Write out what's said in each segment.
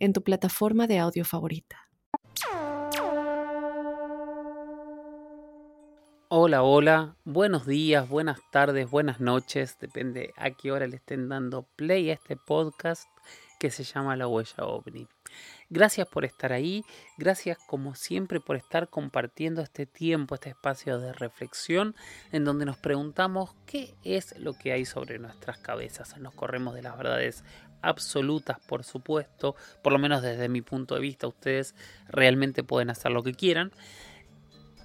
en tu plataforma de audio favorita. Hola, hola, buenos días, buenas tardes, buenas noches, depende a qué hora le estén dando play a este podcast que se llama La Huella OVNI. Gracias por estar ahí, gracias como siempre por estar compartiendo este tiempo, este espacio de reflexión en donde nos preguntamos qué es lo que hay sobre nuestras cabezas. Nos corremos de las verdades absolutas, por supuesto, por lo menos desde mi punto de vista, ustedes realmente pueden hacer lo que quieran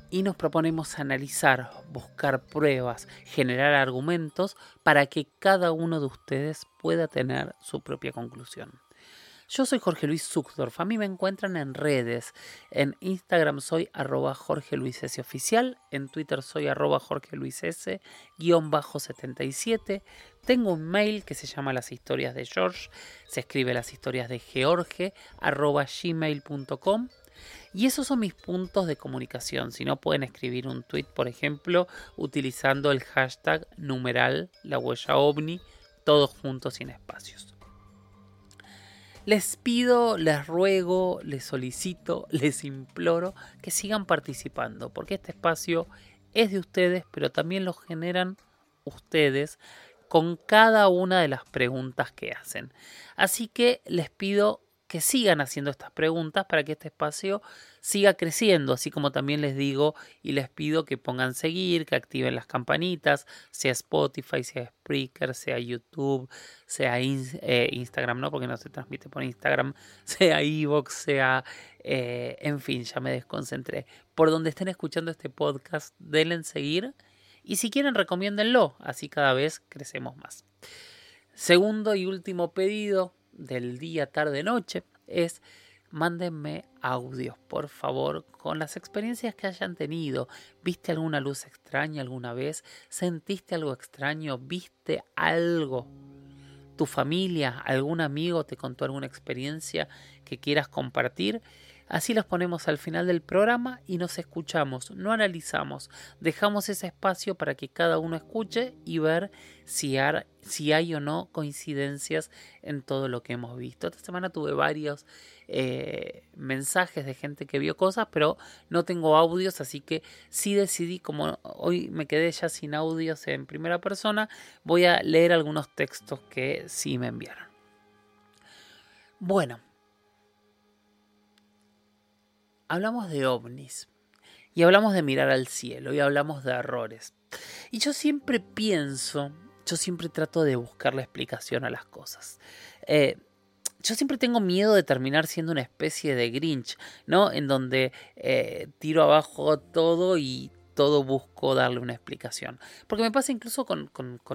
y nos proponemos analizar, buscar pruebas, generar argumentos para que cada uno de ustedes pueda tener su propia conclusión. Yo soy Jorge Luis Zuckdorf, a mí me encuentran en redes, en Instagram soy arroba Jorge Luis S oficial, en Twitter soy arroba Jorge Luis S guion bajo 77, tengo un mail que se llama las historias de George, se escribe las historias de George arroba gmail.com y esos son mis puntos de comunicación. Si no, pueden escribir un tweet, por ejemplo, utilizando el hashtag numeral la huella ovni, todos juntos sin espacios. Les pido, les ruego, les solicito, les imploro que sigan participando, porque este espacio es de ustedes, pero también lo generan ustedes con cada una de las preguntas que hacen. Así que les pido que sigan haciendo estas preguntas para que este espacio siga creciendo, así como también les digo y les pido que pongan seguir, que activen las campanitas, sea Spotify, sea Spreaker, sea YouTube, sea eh, Instagram, no porque no se transmite por Instagram, sea Evox, sea, eh, en fin, ya me desconcentré. Por donde estén escuchando este podcast, denle en seguir y si quieren recomiéndenlo, así cada vez crecemos más. Segundo y último pedido, del día, tarde, noche es mándenme audios, por favor, con las experiencias que hayan tenido. ¿Viste alguna luz extraña alguna vez? ¿Sentiste algo extraño? ¿Viste algo? ¿Tu familia, algún amigo te contó alguna experiencia que quieras compartir? Así los ponemos al final del programa y nos escuchamos, no analizamos, dejamos ese espacio para que cada uno escuche y ver si hay, o no coincidencias en todo lo que hemos visto. Esta semana tuve varios eh, mensajes de gente que vio cosas, pero no tengo audios, así que sí decidí, como hoy me quedé ya sin audios en primera persona, voy a leer algunos textos que sí me enviaron. Bueno, hablamos de ovnis y hablamos de mirar al cielo y hablamos de errores. Y yo siempre pienso, yo siempre trato de buscar la explicación a las cosas. Eh, yo siempre tengo miedo de terminar siendo una especie de Grinch, ¿no? En donde eh, tiro abajo todo y todo busco darle una explicación. Porque me pasa incluso con,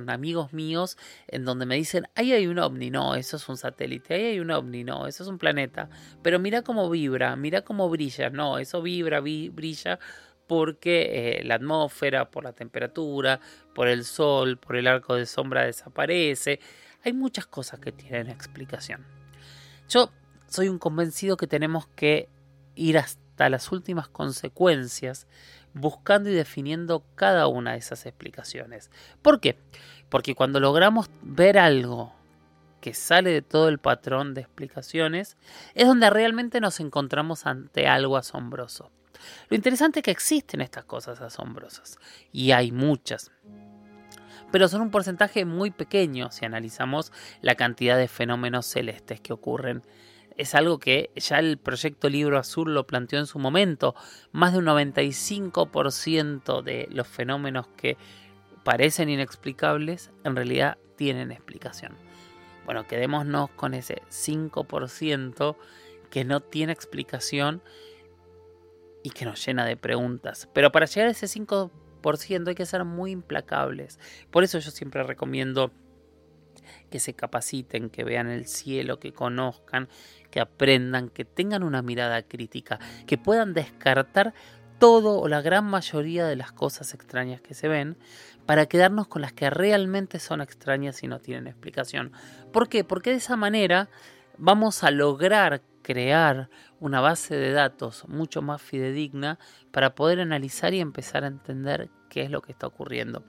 amigos míos en donde me dicen, ahí hay un ovni, no, eso es un satélite, ahí hay un ovni, no, eso es un planeta. Pero mira cómo vibra, mira cómo brilla, no, eso vibra, brilla porque eh, la atmósfera, por la temperatura, por el sol, por el arco de sombra desaparece. Hay muchas cosas que tienen explicación. Yo soy un convencido que tenemos que ir hasta las últimas consecuencias buscando y definiendo cada una de esas explicaciones. ¿Por qué? Porque cuando logramos ver algo que sale de todo el patrón de explicaciones, es donde realmente nos encontramos ante algo asombroso. Lo interesante es que existen estas cosas asombrosas, y hay muchas. Pero son un porcentaje muy pequeño si analizamos la cantidad de fenómenos celestes que ocurren es algo que ya el proyecto Libro Azul lo planteó en su momento. Más de un 95% de los fenómenos que parecen inexplicables en realidad tienen explicación. Bueno, quedémonos con ese 5% que no tiene explicación y que nos llena de preguntas. Pero para llegar a ese 5% hay que ser muy implacables. Por eso yo siempre recomiendo que se capaciten, que vean el cielo, que conozcan, que aprendan, que tengan una mirada crítica, que puedan descartar todo o la gran mayoría de las cosas extrañas que se ven para quedarnos con las que realmente son extrañas y no tienen explicación. ¿Por qué? Porque de esa manera vamos a lograr crear una base de datos mucho más fidedigna para poder analizar y empezar a entender qué es lo que está ocurriendo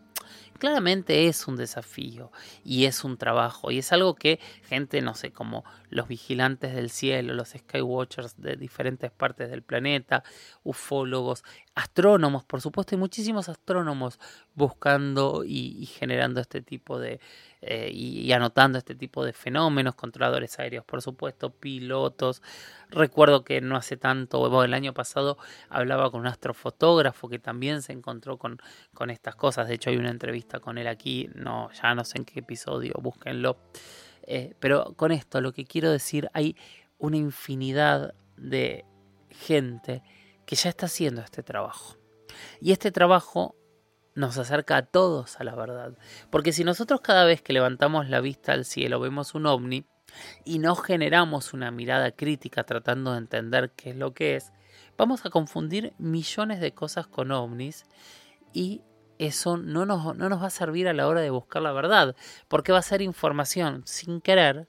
claramente es un desafío y es un trabajo y es algo que gente, no sé, como los vigilantes del cielo, los skywatchers de diferentes partes del planeta, ufólogos, astrónomos, por supuesto, hay muchísimos astrónomos buscando y, generando este tipo de, eh, y, anotando este tipo de fenómenos, controladores aéreos, por supuesto, pilotos. Recuerdo que no hace tanto, el año pasado hablaba con un astrofotógrafo que también se encontró con, con estas cosas. De hecho, hay una entrevista con él aquí, no, ya no sé en qué episodio, búsquenlo. Eh, pero con esto lo que quiero decir, hay una infinidad de gente que ya está haciendo este trabajo. Y este trabajo nos acerca a todos a la verdad. Porque si nosotros cada vez que levantamos la vista al cielo vemos un ovni y no generamos una mirada crítica tratando de entender qué es lo que es, vamos a confundir millones de cosas con ovnis y eso no nos, no nos va a servir a la hora de buscar la verdad, porque va a ser información sin querer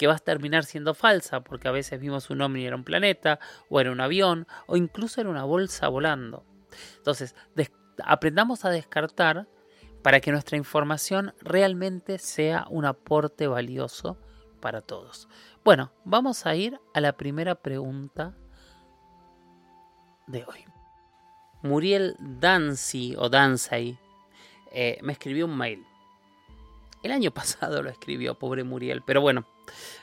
que va a terminar siendo falsa, porque a veces vimos un ovni era un planeta, o era un avión, o incluso era una bolsa volando. Entonces, aprendamos a descartar para que nuestra información realmente sea un aporte valioso para todos. Bueno, vamos a ir a la primera pregunta de hoy. Muriel Dancy o Dancy eh, me escribió un mail. El año pasado lo escribió, pobre Muriel, pero bueno,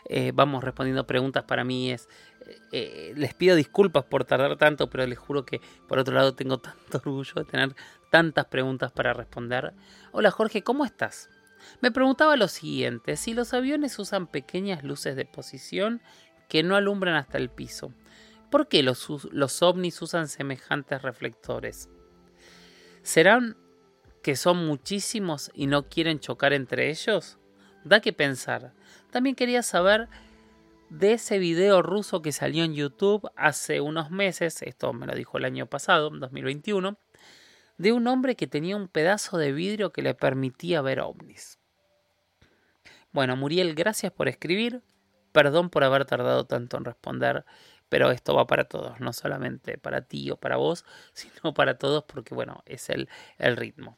eh, vamos respondiendo preguntas para mí es eh, les pido disculpas por tardar tanto pero les juro que por otro lado tengo tanto orgullo de tener tantas preguntas para responder hola Jorge cómo estás me preguntaba lo siguiente si los aviones usan pequeñas luces de posición que no alumbran hasta el piso ¿por qué los, los ovnis usan semejantes reflectores? ¿serán que son muchísimos y no quieren chocar entre ellos? Da que pensar. También quería saber de ese video ruso que salió en YouTube hace unos meses, esto me lo dijo el año pasado, 2021, de un hombre que tenía un pedazo de vidrio que le permitía ver ovnis. Bueno, Muriel, gracias por escribir. Perdón por haber tardado tanto en responder, pero esto va para todos, no solamente para ti o para vos, sino para todos porque, bueno, es el, el ritmo.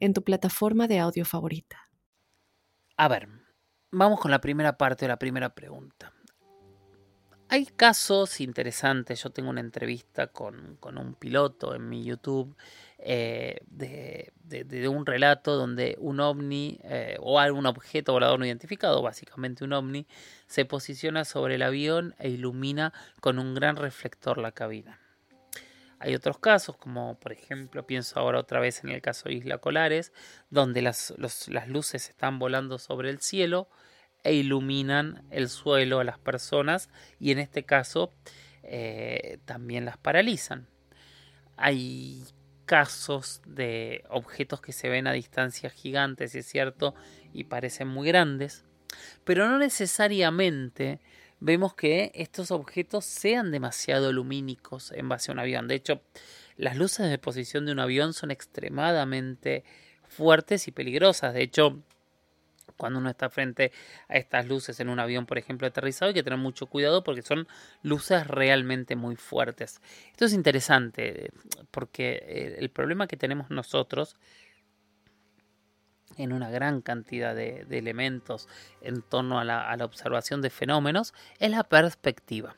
en tu plataforma de audio favorita. A ver, vamos con la primera parte de la primera pregunta. Hay casos interesantes, yo tengo una entrevista con, un piloto en mi YouTube eh, de, un relato donde un ovni eh, o algún objeto volador no identificado, básicamente un ovni, se posiciona sobre el avión e ilumina con un gran reflector la cabina. Hay otros casos, como por ejemplo, pienso ahora otra vez en el caso de Isla Colares, donde las, las luces están volando sobre el cielo e iluminan el suelo a las personas y en este caso eh, también las paralizan. Hay casos de objetos que se ven a distancias gigantes, es cierto, y parecen muy grandes, pero no necesariamente vemos que estos objetos sean demasiado lumínicos en base a un avión. De hecho, las luces de posición de un avión son extremadamente fuertes y peligrosas. De hecho, cuando uno está frente a estas luces en un avión, por ejemplo, aterrizado, hay que tener mucho cuidado porque son luces realmente muy fuertes. Esto es interesante porque el problema que tenemos nosotros en una gran cantidad de, elementos en torno a la, observación de fenómenos es la perspectiva.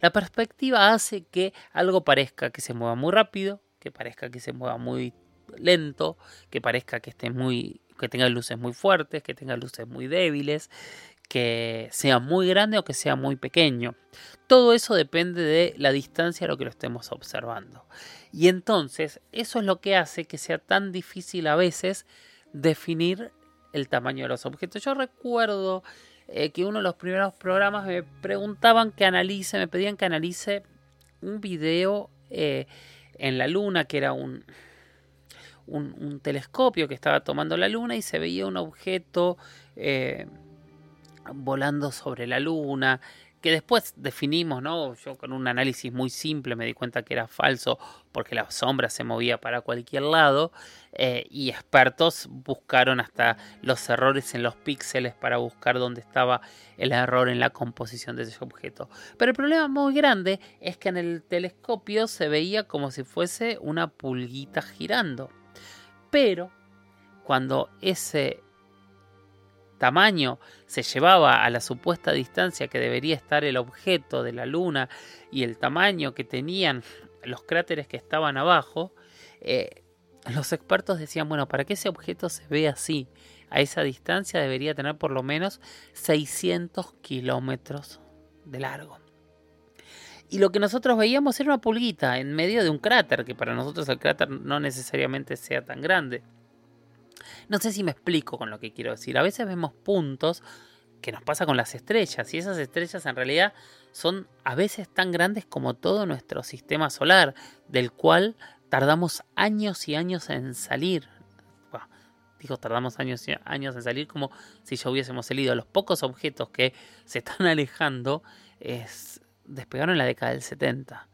La perspectiva hace que algo parezca que se mueva muy rápido, que parezca que se mueva muy lento, que parezca que esté muy que tenga luces muy fuertes, que tenga luces muy débiles, que sea muy grande o que sea muy pequeño. Todo eso depende de la distancia a lo que lo estemos observando. Y entonces eso es lo que hace que sea tan difícil a veces definir el tamaño de los objetos. Yo recuerdo eh, que uno de los primeros programas me preguntaban que analice, me pedían que analice un video eh, en la luna, que era un, un, telescopio que estaba tomando la luna y se veía un objeto eh, volando sobre la luna, que después definimos, ¿no? Yo con un análisis muy simple me di cuenta que era falso porque la sombra se movía para cualquier lado eh, y expertos buscaron hasta los errores en los píxeles para buscar dónde estaba el error en la composición de ese objeto. Pero el problema muy grande es que en el telescopio se veía como si fuese una pulguita girando. Pero cuando ese tamaño se llevaba a la supuesta distancia que debería estar el objeto de la Luna y el tamaño que tenían los cráteres que estaban abajo, eh, los expertos decían, bueno, para que ese objeto se vea así, a esa distancia debería tener por lo menos 600 kilómetros de largo. Y lo que nosotros veíamos era una pulguita en medio de un cráter, que para nosotros el cráter no necesariamente sea tan grande. No sé si me explico con lo que quiero decir. A veces vemos puntos que nos pasa con las estrellas y esas estrellas en realidad son a veces tan grandes como todo nuestro sistema solar, del cual tardamos años y años en salir. digo, tardamos años y años en salir como si ya hubiésemos salido. Los pocos objetos que se están alejando es, despegaron en la década del 70.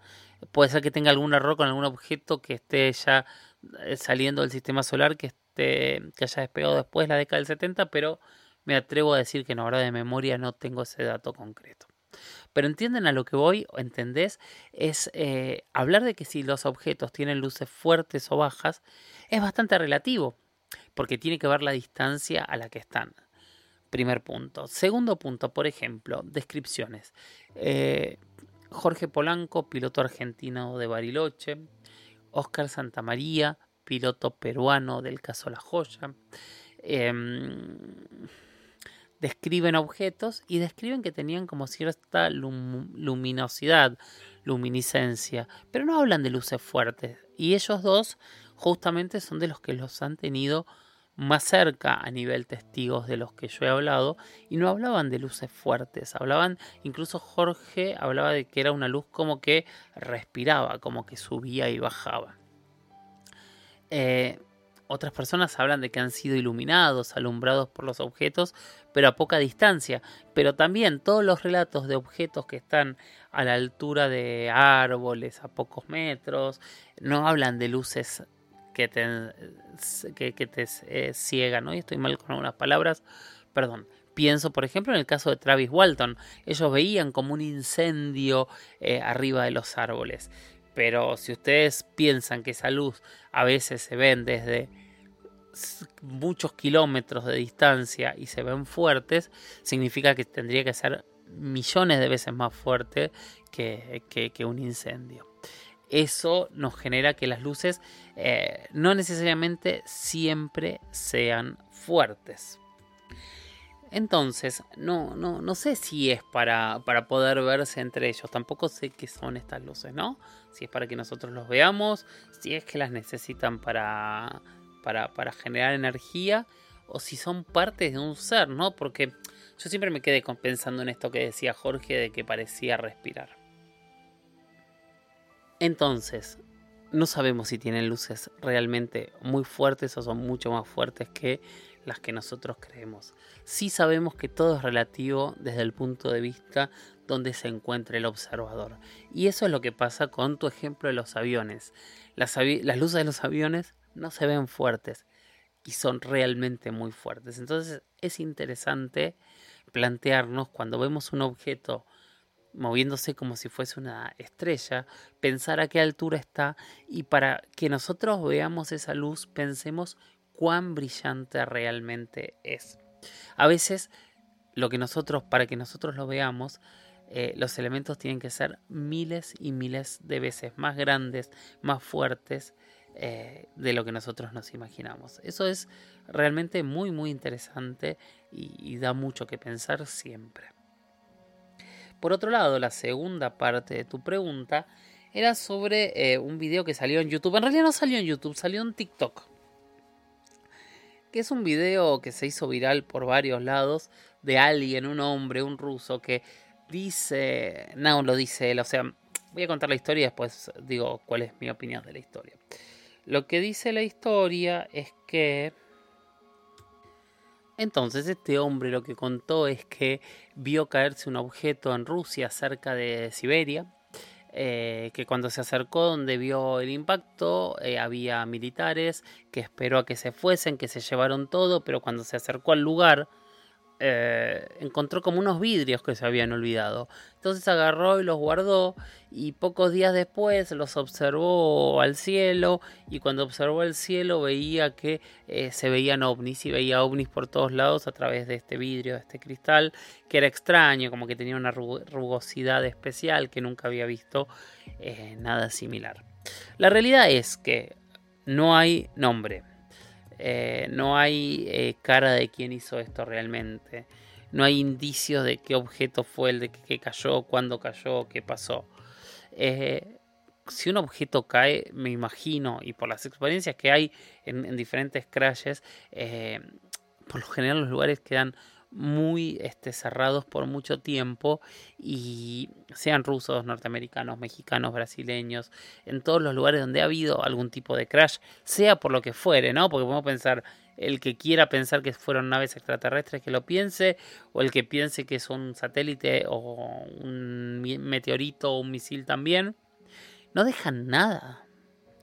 Puede ser que tenga algún error con algún objeto que esté ya eh, saliendo del sistema solar que este, que haya despegado después de la década del 70, pero me atrevo a decir que en hora de memoria no tengo ese dato concreto. Pero entienden a lo que voy, entendés, es eh, hablar de que si los objetos tienen luces fuertes o bajas, es bastante relativo, porque tiene que ver la distancia a la que están. Primer punto. Segundo punto, por ejemplo, descripciones. Eh, Jorge Polanco, piloto argentino de Bariloche. Oscar Santamaría, piloto peruano del caso La Joya. Em, describen objetos y describen que tenían como cierta luminosidad, luminiscencia, pero no hablan de luces fuertes. Y ellos dos justamente son de los que los han tenido más cerca a nivel testigos de los que yo he hablado y no hablaban de luces fuertes, hablaban, incluso Jorge hablaba de que era una luz como que respiraba, como que subía y bajaba. Eh, otras personas hablan de que han sido iluminados, alumbrados por los objetos, pero a poca distancia. Pero también todos los relatos de objetos que están a la altura de árboles, a pocos metros, no hablan de luces que te, que, te eh, ciegan, ¿no? Y estoy mal con algunas palabras, perdón. Pienso, por ejemplo, en el caso de Travis Walton. Ellos veían como un incendio eh, arriba de los árboles. Pero si ustedes piensan que esa luz a veces se ven desde muchos kilómetros de distancia y se ven fuertes, significa que tendría que ser millones de veces más fuerte que, un incendio. Eso nos genera que las luces eh, no necesariamente siempre sean fuertes. Entonces, no, no, no sé si es para, para poder verse entre ellos. Tampoco sé qué son estas luces, ¿no? Si es para que nosotros los veamos, si es que las necesitan para, para, para generar energía, o si son partes de un ser, ¿no? Porque yo siempre me quedé pensando en esto que decía Jorge de que parecía respirar. Entonces, no sabemos si tienen luces realmente muy fuertes o son mucho más fuertes que las que nosotros creemos. Sí sabemos que todo es relativo desde el punto de vista donde se encuentra el observador. Y eso es lo que pasa con tu ejemplo de los aviones. Las, las luces de los aviones no se ven fuertes y son realmente muy fuertes. Entonces es interesante plantearnos cuando vemos un objeto moviéndose como si fuese una estrella, pensar a qué altura está y para que nosotros veamos esa luz pensemos cuán brillante realmente es. A veces, lo que nosotros, para que nosotros lo veamos, eh, los elementos tienen que ser miles y miles de veces más grandes, más fuertes, eh, de lo que nosotros nos imaginamos. Eso es realmente muy, muy interesante y, da mucho que pensar siempre. Por otro lado, la segunda parte de tu pregunta era sobre eh, un video que salió en YouTube. En realidad no salió en YouTube, salió en TikTok. Que es un video que se hizo viral por varios lados de alguien, un hombre, un ruso, que dice. No, lo dice él, o sea, voy a contar la historia y después digo cuál es mi opinión de la historia. Lo que dice la historia es que entonces este hombre lo que contó es que vio caerse un objeto en Rusia cerca de Siberia, eh, que cuando se acercó donde vio el impacto eh, había militares que esperó a que se fuesen, que se llevaron todo, pero cuando se acercó al lugar eh, encontró como unos vidrios que se habían olvidado. Entonces agarró y los guardó y pocos días después los observó al cielo y cuando observó el cielo veía que eh, se veían ovnis y veía ovnis por todos lados a través de este vidrio, de este cristal, que era extraño, como que tenía una rugosidad especial que nunca había visto eh, nada similar. La realidad es que no hay nombre eh, no hay eh, cara de quién hizo esto realmente. No hay indicios de qué objeto fue el de que cayó, cuándo cayó, qué pasó. Eh, si un objeto cae, me imagino, y por las experiencias que hay en, diferentes crashes, por lo general los lugares quedan muy este, cerrados por mucho tiempo y sean rusos, norteamericanos, mexicanos, brasileños, en todos los lugares donde ha habido algún tipo de crash, sea por lo que fuere, ¿no? Porque podemos pensar, el que quiera pensar que fueron naves extraterrestres que lo piense, o el que piense que es un satélite o un meteorito o un misil también, no dejan nada.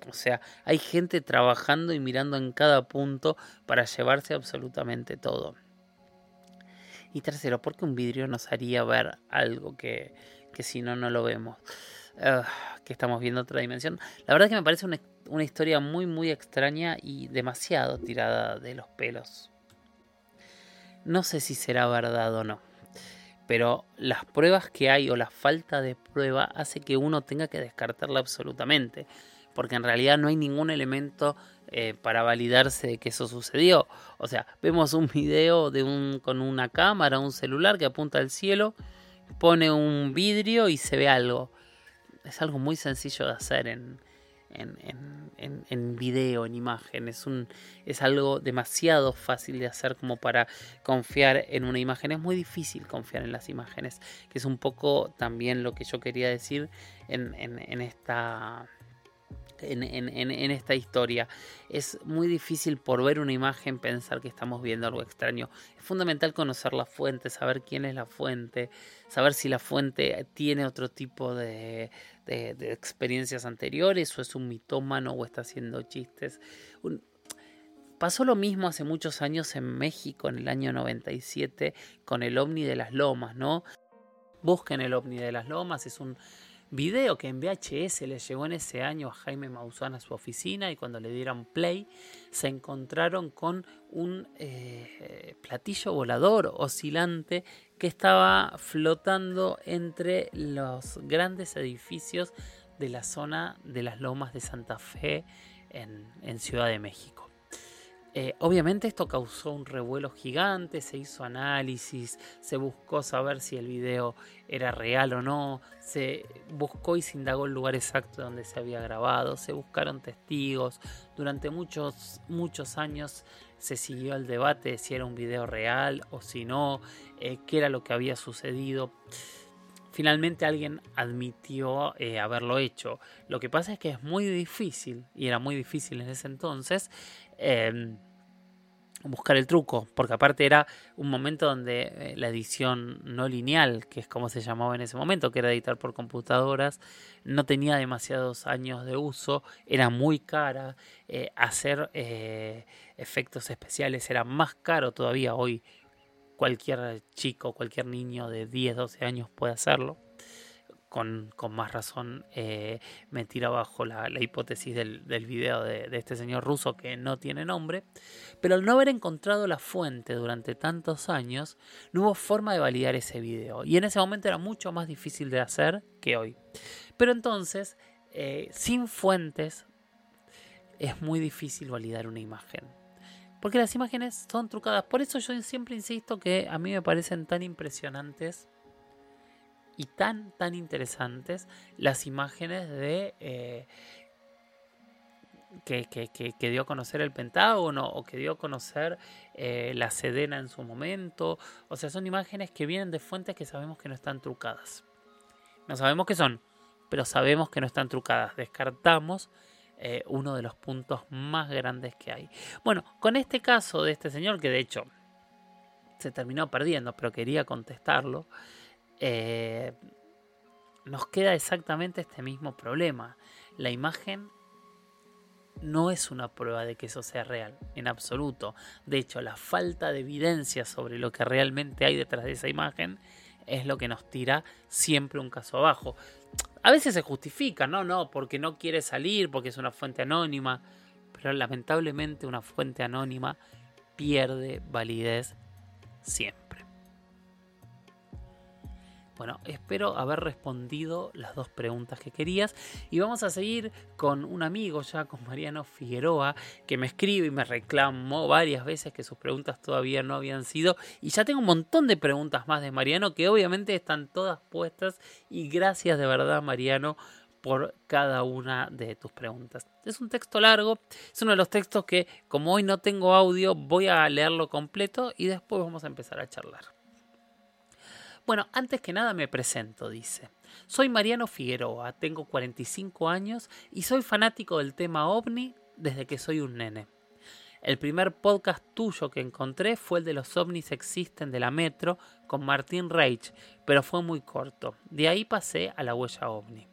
O sea, hay gente trabajando y mirando en cada punto para llevarse absolutamente todo. Y tercero, porque un vidrio nos haría ver algo que, si no, no lo vemos. que estamos viendo otra dimensión. La verdad que me parece una, una historia muy, muy extraña y demasiado tirada de los pelos. No sé si será verdad o no. Pero las pruebas que hay o la falta de prueba hace que uno tenga que descartarla absolutamente. Porque en realidad no hay ningún elemento eh, para validarse de que eso sucedió. O sea, vemos un video de un, con una cámara, un celular que apunta al cielo, pone un vidrio y se ve algo. Es algo muy sencillo de hacer en, en, en, video, en imagen. Es, un, es algo demasiado fácil de hacer como para confiar en una imagen. Es muy difícil confiar en las imágenes, que es un poco también lo que yo quería decir en, en esta en, esta historia. Es muy difícil por ver una imagen pensar que estamos viendo algo extraño. Es fundamental conocer la fuente, saber quién es la fuente, saber si la fuente tiene otro tipo de, experiencias anteriores o es un mitómano o está haciendo chistes. Pasó lo mismo hace muchos años en México, en el año 97, con el ovni de las lomas, ¿no? Busquen el ovni de las lomas, es un Video que en VHS le llegó en ese año a Jaime Maussan a su oficina y cuando le dieron play se encontraron con un eh, platillo volador oscilante que estaba flotando entre los grandes edificios de la zona de las lomas de Santa Fe en Ciudad de México. Eh, obviamente esto causó un revuelo gigante, se hizo análisis, se buscó saber si el video era real o no, se buscó y se indagó el lugar exacto donde se había grabado, se buscaron testigos, durante muchos, muchos años se siguió el debate de si era un video real o si no, eh, qué era lo que había sucedido. Finalmente alguien admitió eh, haberlo hecho. Lo que pasa es que es muy difícil, y era muy difícil en ese entonces, Em, buscar el truco, porque aparte era un momento donde eh, la edición no lineal, que es como se llamaba en ese momento, que era editar por computadoras, no tenía demasiados años de uso, era muy cara, eh, hacer eh, efectos especiales era más caro todavía hoy. Cualquier chico, cualquier niño de 10, 12 años puede hacerlo con, más razón eh, me tira abajo la, hipótesis del, video de, este señor ruso que no tiene nombre, pero al no haber encontrado la fuente durante tantos años, no hubo forma de validar ese video, y en ese momento era mucho más difícil de hacer que hoy. Pero entonces, eh, sin fuentes, es muy difícil validar una imagen. Porque las imágenes son trucadas. Por eso yo siempre insisto que a mí me parecen tan impresionantes y tan, tan interesantes las imágenes de... Eh, que, que, dio a conocer el Pentágono o que dio a conocer eh, la Sedena en su momento. O sea, son imágenes que vienen de fuentes que sabemos que no están trucadas. No sabemos qué son, pero sabemos que no están trucadas. Descartamos eh, uno de los puntos más grandes que hay. Bueno, con este caso de este señor, que de hecho se terminó perdiendo, pero quería contestarlo, eh, nos queda exactamente este mismo problema. La imagen no es una prueba de que eso sea real, en absoluto. De hecho, la falta de evidencia sobre lo que realmente hay detrás de esa imagen es lo que nos tira siempre un caso abajo. A veces se justifica, no, no, porque no quiere salir, porque es una fuente anónima, pero lamentablemente una fuente anónima pierde validez siempre. Bueno, espero haber respondido las dos preguntas que querías y vamos a seguir con un amigo ya, con Mariano Figueroa, que me escribe y me reclamó varias veces que sus preguntas todavía no habían sido y ya tengo un montón de preguntas más de Mariano que obviamente están todas puestas y gracias de verdad Mariano por cada una de tus preguntas. Es un texto largo, es uno de los textos que como hoy no tengo audio voy a leerlo completo y después vamos a empezar a charlar. Bueno, antes que nada me presento, dice. Soy Mariano Figueroa, tengo 45 años y soy fanático del tema ovni desde que soy un nene. El primer podcast tuyo que encontré fue el de los ovnis existen de la Metro con Martín Reich, pero fue muy corto. De ahí pasé a la huella ovni.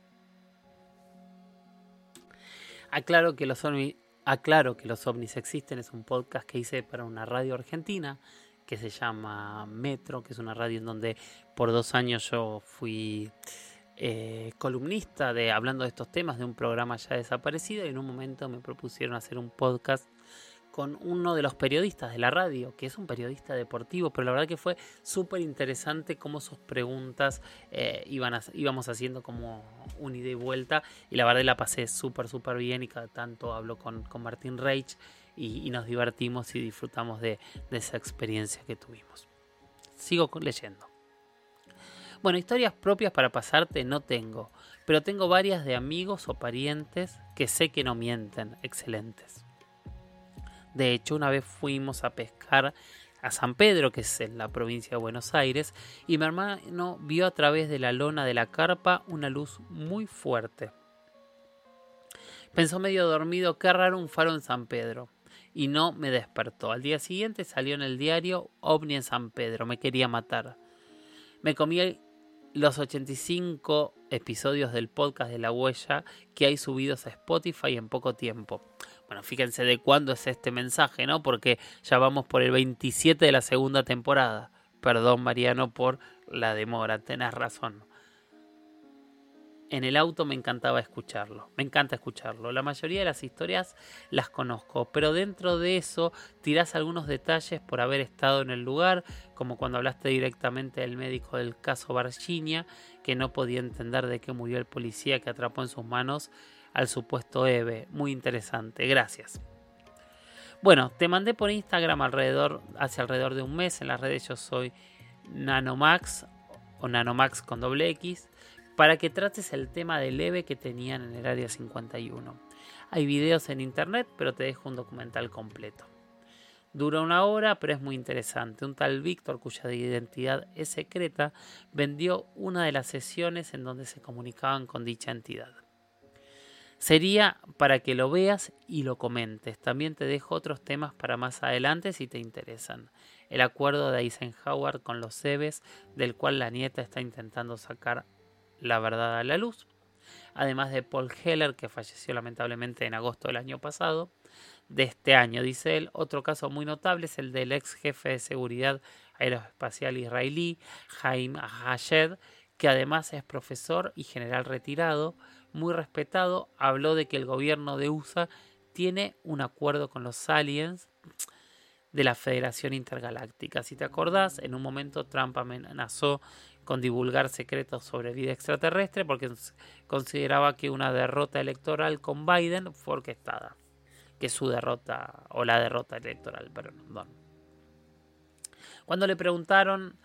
Aclaro que los ovnis, aclaro que los ovnis existen es un podcast que hice para una radio argentina que se llama Metro, que es una radio en donde por dos años yo fui eh, columnista de hablando de estos temas de un programa ya desaparecido y en un momento me propusieron hacer un podcast con uno de los periodistas de la radio, que es un periodista deportivo, pero la verdad que fue súper interesante cómo sus preguntas eh, iban íbamos haciendo como un ida y vuelta, y la verdad la pasé súper, súper bien y cada tanto hablo con, con Martín Reich y, nos divertimos y disfrutamos de, esa experiencia que tuvimos. Sigo leyendo. Bueno, historias propias para pasarte no tengo, pero tengo varias de amigos o parientes que sé que no mienten, excelentes. De hecho, una vez fuimos a pescar a San Pedro, que es en la provincia de Buenos Aires, y mi hermano vio a través de la lona de la carpa una luz muy fuerte. Pensó medio dormido, qué raro un faro en San Pedro y no me despertó. Al día siguiente salió en el diario OVNI en San Pedro, me quería matar. Me comí los 85 episodios del podcast de La Huella que hay subidos a Spotify en poco tiempo. Bueno, fíjense de cuándo es este mensaje, ¿no? Porque ya vamos por el 27 de la segunda temporada. Perdón, Mariano, por la demora, tenés razón en el auto me encantaba escucharlo. Me encanta escucharlo. La mayoría de las historias las conozco, pero dentro de eso tirás algunos detalles por haber estado en el lugar, como cuando hablaste directamente del médico del caso Virginia, que no podía entender de qué murió el policía que atrapó en sus manos al supuesto Eve. Muy interesante. Gracias. Bueno, te mandé por Instagram alrededor, hace alrededor de un mes. En las redes yo soy Nanomax o Nanomax con doble X para que trates el tema de leve que tenían en el área 51. Hay videos en internet, pero te dejo un documental completo. Dura una hora, pero es muy interesante. Un tal Víctor, cuya identidad es secreta, vendió una de las sesiones en donde se comunicaban con dicha entidad. Sería para que lo veas y lo comentes. También te dejo otros temas para más adelante si te interesan. El acuerdo de Eisenhower con los Cebes, del cual la nieta está intentando sacar la verdad a la luz. Además de Paul Heller, que falleció lamentablemente en agosto del año pasado, de este año, dice él. Otro caso muy notable es el del ex jefe de seguridad aeroespacial israelí, Jaime Hashed, que además es profesor y general retirado, muy respetado, habló de que el gobierno de USA tiene un acuerdo con los aliens de la Federación Intergaláctica. Si te acordás, en un momento Trump amenazó con divulgar secretos sobre vida extraterrestre porque consideraba que una derrota electoral con Biden fue orquestada. que su derrota o la derrota electoral, perdón. Cuando le preguntaron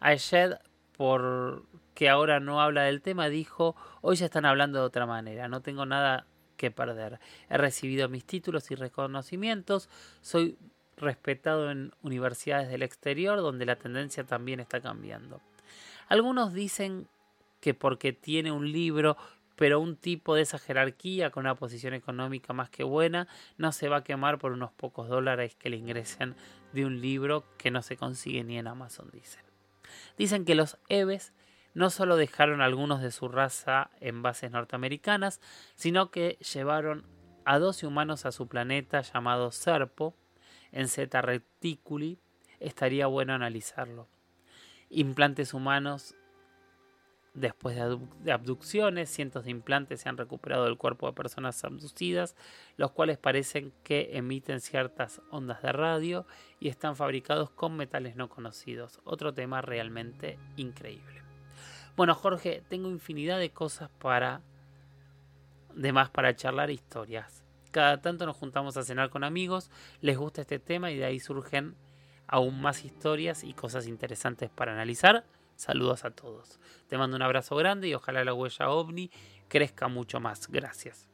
a Eshed por qué ahora no habla del tema, dijo, hoy ya están hablando de otra manera, no tengo nada que perder. He recibido mis títulos y reconocimientos, soy respetado en universidades del exterior donde la tendencia también está cambiando. Algunos dicen que porque tiene un libro pero un tipo de esa jerarquía con una posición económica más que buena no se va a quemar por unos pocos dólares que le ingresen de un libro que no se consigue ni en Amazon, dicen. Dicen que los Eves no solo dejaron algunos de su raza en bases norteamericanas, sino que llevaron a 12 humanos a su planeta llamado Serpo, en Zeta Reticuli, estaría bueno analizarlo. Implantes humanos Después de abducciones, cientos de implantes se han recuperado del cuerpo de personas abducidas, los cuales parecen que emiten ciertas ondas de radio y están fabricados con metales no conocidos. Otro tema realmente increíble. Bueno, Jorge, tengo infinidad de cosas para de más para charlar historias. Cada tanto nos juntamos a cenar con amigos, les gusta este tema y de ahí surgen aún más historias y cosas interesantes para analizar. Saludos a todos. Te mando un abrazo grande y ojalá la huella ovni crezca mucho más. Gracias.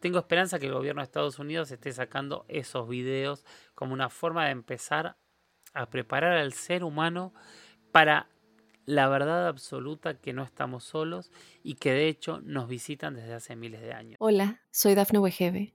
Tengo esperanza que el gobierno de Estados Unidos esté sacando esos videos como una forma de empezar a preparar al ser humano para la verdad absoluta que no estamos solos y que de hecho nos visitan desde hace miles de años. Hola, soy Dafne Wegebe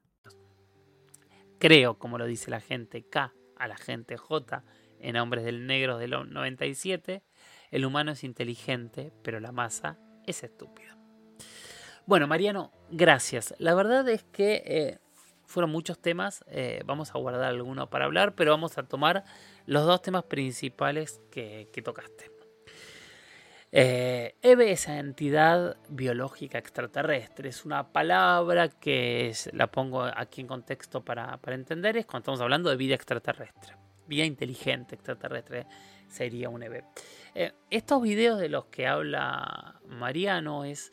Creo, como lo dice la gente, K a la gente J en Hombres del Negro del 97, el humano es inteligente, pero la masa es estúpida. Bueno, Mariano, gracias. La verdad es que eh, fueron muchos temas, eh, vamos a guardar alguno para hablar, pero vamos a tomar los dos temas principales que, tocaste. Eh, EVE, esa entidad biológica extraterrestre, es una palabra que la pongo aquí en contexto para, entender, es cuando estamos hablando de vida extraterrestre, vida inteligente extraterrestre sería un EVE. Eh, estos videos de los que habla Mariano es,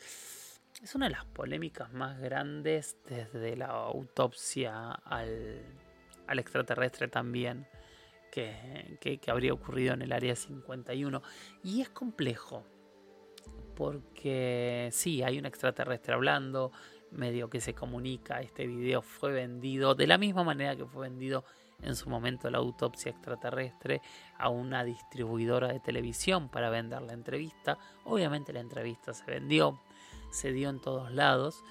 es una de las polémicas más grandes desde la autopsia al, extraterrestre también. Que, que, habría ocurrido en el área 51. Y es complejo, porque sí, hay un extraterrestre hablando, medio que se comunica, este video fue vendido de la misma manera que fue vendido en su momento la autopsia extraterrestre a una distribuidora de televisión para vender la entrevista. Obviamente la entrevista se vendió, se dio en todos lados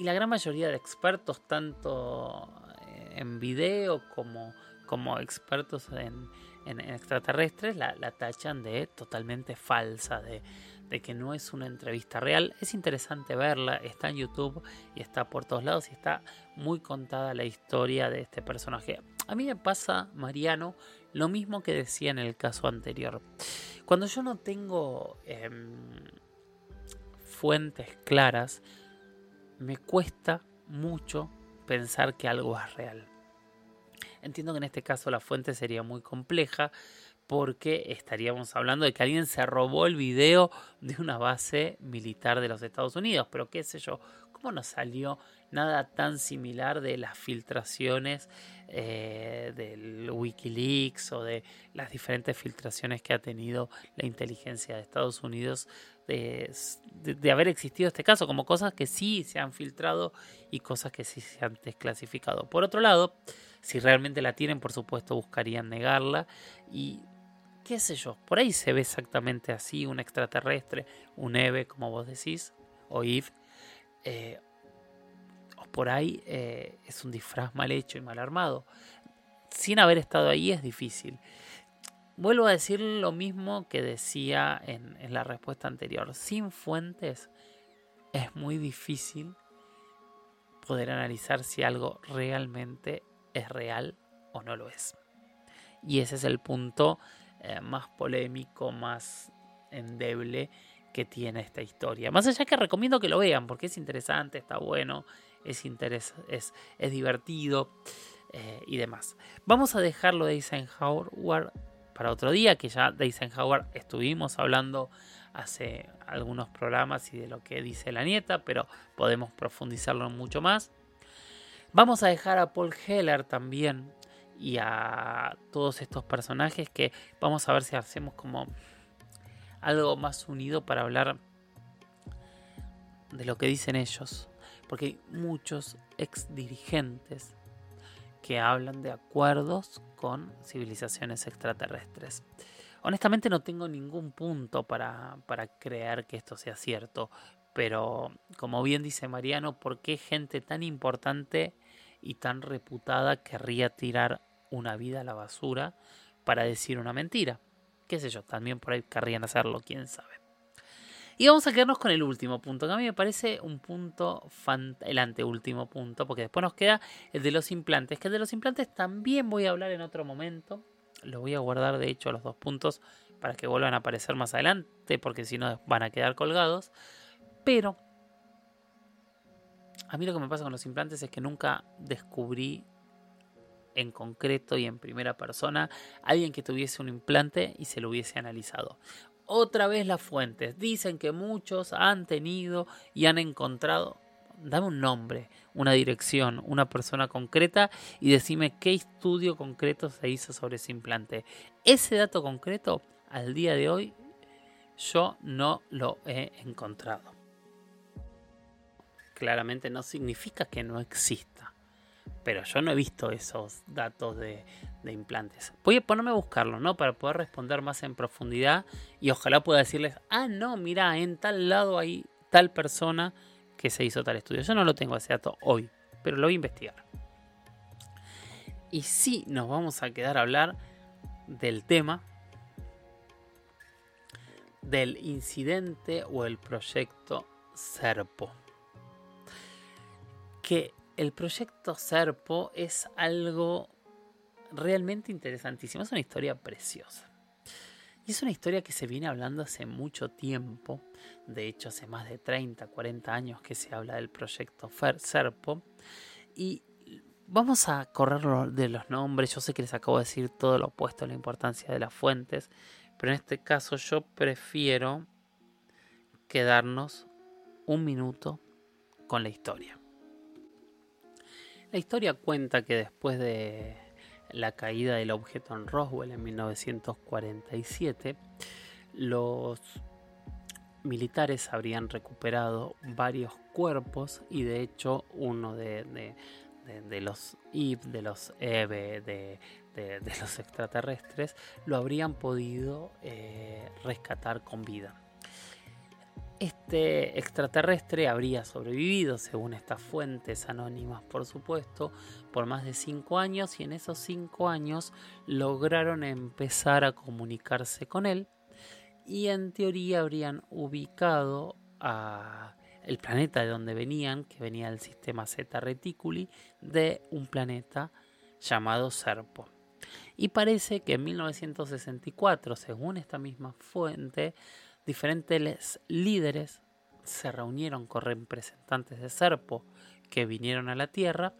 y la gran mayoría de expertos, tanto eh, en video como, como expertos en, extraterrestres, la, tachan de totalmente falsa, de, de que no es una entrevista real. Es interesante verla, está en YouTube y está por todos lados y está muy contada la historia de este personaje. A mí me pasa, Mariano, lo mismo que decía en el caso anterior. Cuando yo no tengo em, fuentes claras, me cuesta mucho pensar que algo es real. Entiendo que en este caso la fuente sería muy compleja, porque estaríamos hablando de que alguien se robó el video de una base militar de los Estados Unidos, pero qué sé yo, ¿cómo no salió nada tan similar de las filtraciones eh, del Wikileaks o de las diferentes filtraciones que ha tenido la inteligencia de Estados Unidos de, de, haber existido este caso, como cosas que sí se han filtrado y cosas que sí se han desclasificado. Por otro lado, si realmente la tienen, por supuesto, buscarían negarla y qué sé yo, por ahí se ve exactamente así, un extraterrestre, un Eve, como vos decís, o Eve, eh, o por ahí eh, es un disfraz mal hecho y mal armado. Sin haber estado ahí es difícil. Vuelvo a decir lo mismo que decía en, en la respuesta anterior. Sin fuentes es muy difícil poder analizar si algo realmente es real o no lo es. Y ese es el punto eh, más polémico, más endeble que tiene esta historia. Más allá que recomiendo que lo vean porque es interesante, está bueno, es, es, es divertido eh, y demás. Vamos a dejarlo de Eisenhower para otro día, que ya de Eisenhower estuvimos hablando hace algunos programas y de lo que dice la nieta, pero podemos profundizarlo mucho más. Vamos a dejar a Paul Heller también y a todos estos personajes que vamos a ver si hacemos como algo más unido para hablar de lo que dicen ellos. Porque hay muchos ex dirigentes que hablan de acuerdos con civilizaciones extraterrestres. Honestamente no tengo ningún punto para, para creer que esto sea cierto, pero como bien dice Mariano, ¿por qué gente tan importante y tan reputada querría tirar una vida a la basura para decir una mentira? Qué sé yo, también por ahí querrían hacerlo, quién sabe. Y vamos a quedarnos con el último punto, que a mí me parece un punto, el anteúltimo punto, porque después nos queda el de los implantes, que el de los implantes también voy a hablar en otro momento. Lo voy a guardar, de hecho, los dos puntos para que vuelvan a aparecer más adelante, porque si no van a quedar colgados. Pero a mí lo que me pasa con los implantes es que nunca descubrí en concreto y en primera persona alguien que tuviese un implante y se lo hubiese analizado otra vez las fuentes. Dicen que muchos han tenido y han encontrado. Dame un nombre, una dirección, una persona concreta y decime qué estudio concreto se hizo sobre ese implante. Ese dato concreto, al día de hoy, yo no lo he encontrado. Claramente no significa que no exista, pero yo no he visto esos datos de, implantes. Voy a ponerme a buscarlo, ¿no? Para poder responder más en profundidad y ojalá pueda decirles, ah, no, mira, en tal lado hay tal persona que se hizo tal estudio. Yo no lo tengo ese dato hoy, pero lo voy a investigar. Y sí, nos vamos a quedar a hablar del tema del incidente o el proyecto Serpo. Que el proyecto Serpo es algo realmente interesantísima. Es una historia preciosa. Y es una historia que se viene hablando hace mucho tiempo. De hecho, hace más de 30, 40 años que se habla del proyecto Serpo. Y vamos a correr de los nombres. Yo sé que les acabo de decir todo lo opuesto a la importancia de las fuentes. Pero en este caso yo prefiero quedarnos un minuto con la historia. La historia cuenta que después de la caída del objeto en Roswell en 1947, los militares habrían recuperado varios cuerpos y de hecho uno de, los IP, de los EVE, de, los extraterrestres, lo habrían podido eh, rescatar con vida. Este extraterrestre habría sobrevivido, según estas fuentes anónimas, por supuesto, por más de cinco años y en esos cinco años lograron empezar a comunicarse con él y en teoría habrían ubicado a el planeta de donde venían, que venía del sistema Zeta Reticuli, de un planeta llamado Serpo. Y parece que en 1964, según esta misma fuente, diferentes líderes se reunieron con representantes de Serpo que vinieron a la Tierra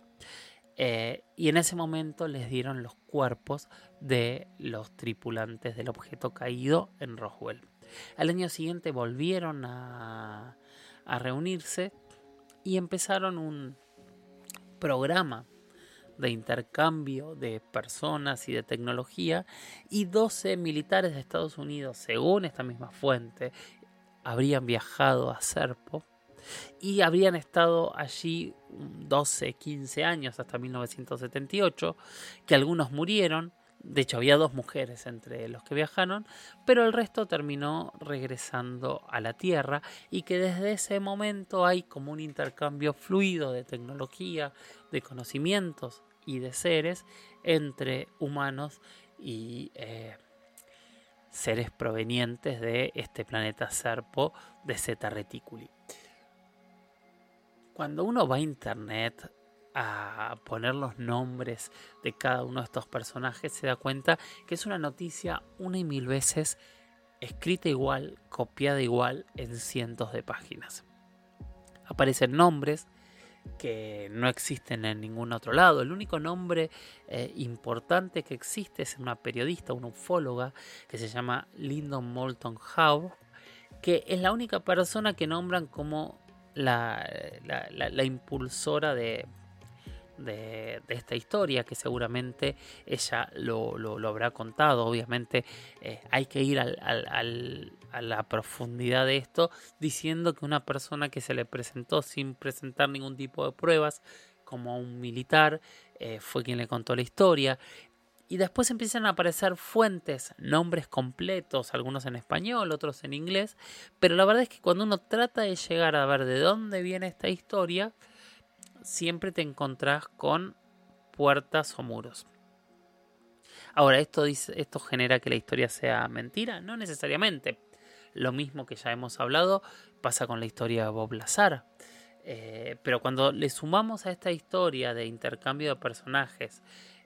eh, y en ese momento les dieron los cuerpos de los tripulantes del objeto caído en Roswell. Al año siguiente volvieron a, a reunirse y empezaron un programa de intercambio de personas y de tecnología y 12 militares de Estados Unidos, según esta misma fuente, habrían viajado a Serpo y habrían estado allí 12, 15 años hasta 1978, que algunos murieron, de hecho había dos mujeres entre los que viajaron, pero el resto terminó regresando a la Tierra y que desde ese momento hay como un intercambio fluido de tecnología, de conocimientos y de seres entre humanos y eh, seres provenientes de este planeta Serpo de Zeta Reticuli. Cuando uno va a internet a poner los nombres de cada uno de estos personajes, se da cuenta que es una noticia una y mil veces escrita igual, copiada igual en cientos de páginas. Aparecen nombres que no existen en ningún otro lado. El único nombre eh, importante que existe es una periodista, una ufóloga, que se llama Lyndon Moulton Howe, que es la única persona que nombran como la impulsora de, de, esta historia, que seguramente ella lo, habrá contado. Obviamente eh, hay que ir a la profundidad de esto, diciendo que una persona que se le presentó sin presentar ningún tipo de pruebas, como un militar, eh, fue quien le contó la historia. Y después empiezan a aparecer fuentes, nombres completos, algunos en español, otros en inglés. Pero la verdad es que cuando uno trata de llegar a ver de dónde viene esta historia, siempre te encontrás con puertas o muros. Ahora, ¿esto, ¿esto genera que la historia sea mentira? No necesariamente. Lo mismo que ya hemos hablado pasa con la historia de Bob Lazar. Eh, pero cuando le sumamos a esta historia de intercambio de personajes,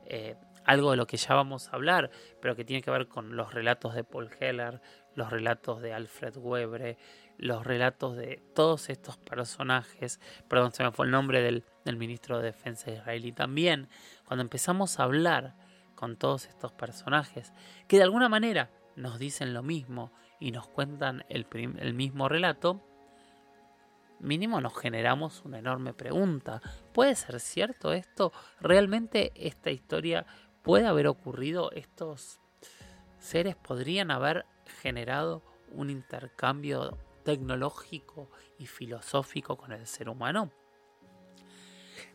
eh, algo de lo que ya vamos a hablar, pero que tiene que ver con los relatos de Paul Heller, los relatos de Alfred Webre, los relatos de todos estos personajes, perdón, se me fue el nombre del, ministro de Defensa israelí también, cuando empezamos a hablar con todos estos personajes, que de alguna manera nos dicen lo mismo y nos cuentan el, mismo relato, mínimo nos generamos una enorme pregunta. ¿Puede ser cierto esto? ¿Realmente esta historia puede haber ocurrido? ¿Estos seres podrían haber generado un intercambio tecnológico y filosófico con el ser humano?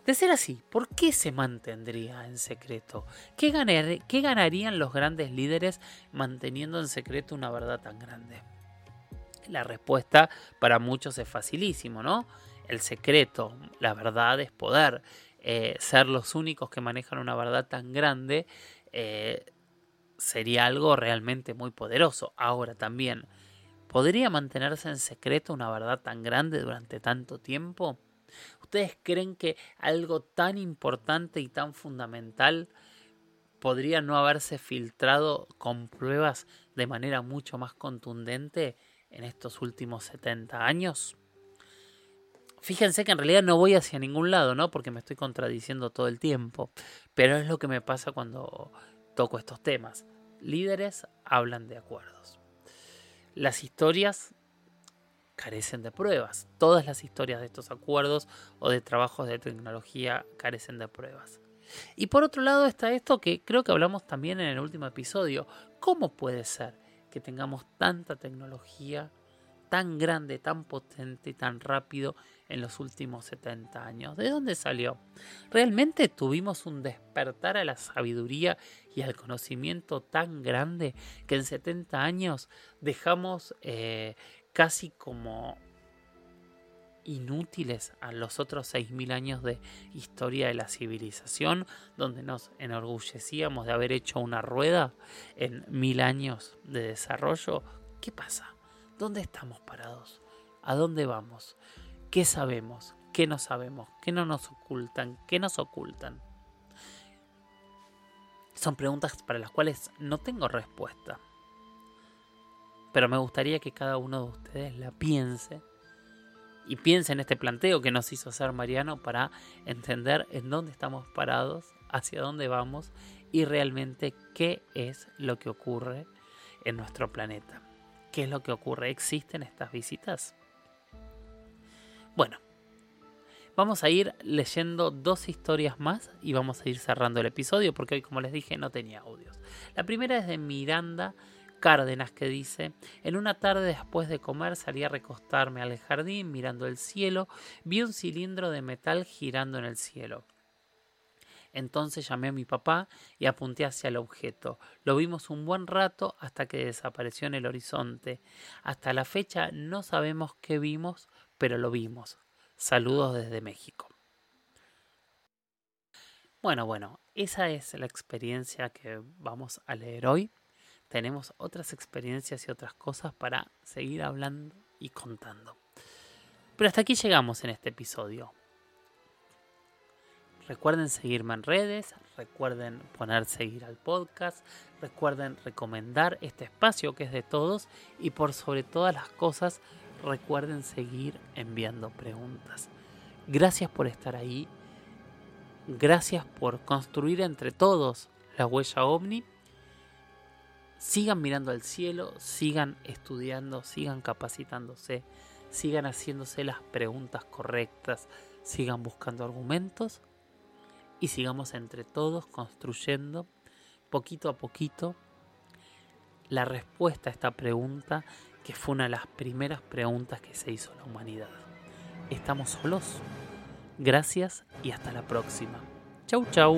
De ser así, ¿por qué se mantendría en secreto? ¿Qué, ganarían los grandes líderes manteniendo en secreto una verdad tan grande? La respuesta para muchos es facilísimo, ¿no? El secreto, la verdad es poder. Eh, ser los únicos que manejan una verdad tan grande eh, sería algo realmente muy poderoso. Ahora también, ¿Podría mantenerse en secreto una verdad tan grande durante tanto tiempo? ¿Ustedes creen que algo tan importante y tan fundamental podría no haberse filtrado con pruebas de manera mucho más contundente en estos últimos 70 años? Fíjense que en realidad no voy hacia ningún lado, ¿no? Porque me estoy contradiciendo todo el tiempo. Pero es lo que me pasa cuando toco estos temas. Líderes hablan de acuerdos. Las historias carecen de pruebas. Todas las historias de estos acuerdos o de trabajos de tecnología carecen de pruebas. Y por otro lado está esto que creo que hablamos también en el último episodio. ¿Cómo puede ser que tengamos tanta tecnología tan grande, tan potente y tan rápido en los últimos 70 años? ¿De dónde salió? ¿Realmente tuvimos un despertar a la sabiduría y al conocimiento tan grande que en 70 años dejamos eh, casi como inútiles a los otros 6.000 años de historia de la civilización, donde nos enorgullecíamos de haber hecho una rueda en mil años de desarrollo? ¿Qué pasa? ¿Dónde estamos parados? ¿A dónde vamos? ¿Qué sabemos? ¿Qué no sabemos? ¿Qué no nos ocultan? ¿Qué nos ocultan? Son preguntas para las cuales no tengo respuesta. Pero me gustaría que cada uno de ustedes la piense y piense en este planteo que nos hizo hacer Mariano para entender en dónde estamos parados, hacia dónde vamos y realmente qué es lo que ocurre en nuestro planeta. ¿Qué es lo que ocurre? ¿Existen estas visitas? Bueno, vamos a ir leyendo dos historias más y vamos a ir cerrando el episodio porque hoy, como les dije, no tenía audios. La primera es de Miranda Cárdenas que dice, en una tarde después de comer salí a recostarme al jardín mirando el cielo, vi un cilindro de metal girando en el cielo. Entonces llamé a mi papá y apunté hacia el objeto. Lo vimos un buen rato hasta que desapareció en el horizonte. Hasta la fecha no sabemos qué vimos, pero lo vimos. Saludos desde México. Bueno, bueno, esa es la experiencia que vamos a leer hoy. Tenemos otras experiencias y otras cosas para seguir hablando y contando. Pero hasta aquí llegamos en este episodio Recuerden seguirme en redes, recuerden poner seguir al podcast, recuerden recomendar este espacio que es de todos y por sobre todas las cosas recuerden seguir enviando preguntas. Gracias por estar ahí, gracias por construir entre todos la huella ovni. Sigan mirando al cielo, sigan estudiando, sigan capacitándose, sigan haciéndose las preguntas correctas, sigan buscando argumentos y sigamos entre todos construyendo poquito a poquito la respuesta a esta pregunta que fue una de las primeras preguntas que se hizo la humanidad. ¿Estamos solos? Gracias y hasta la próxima. Chau chau.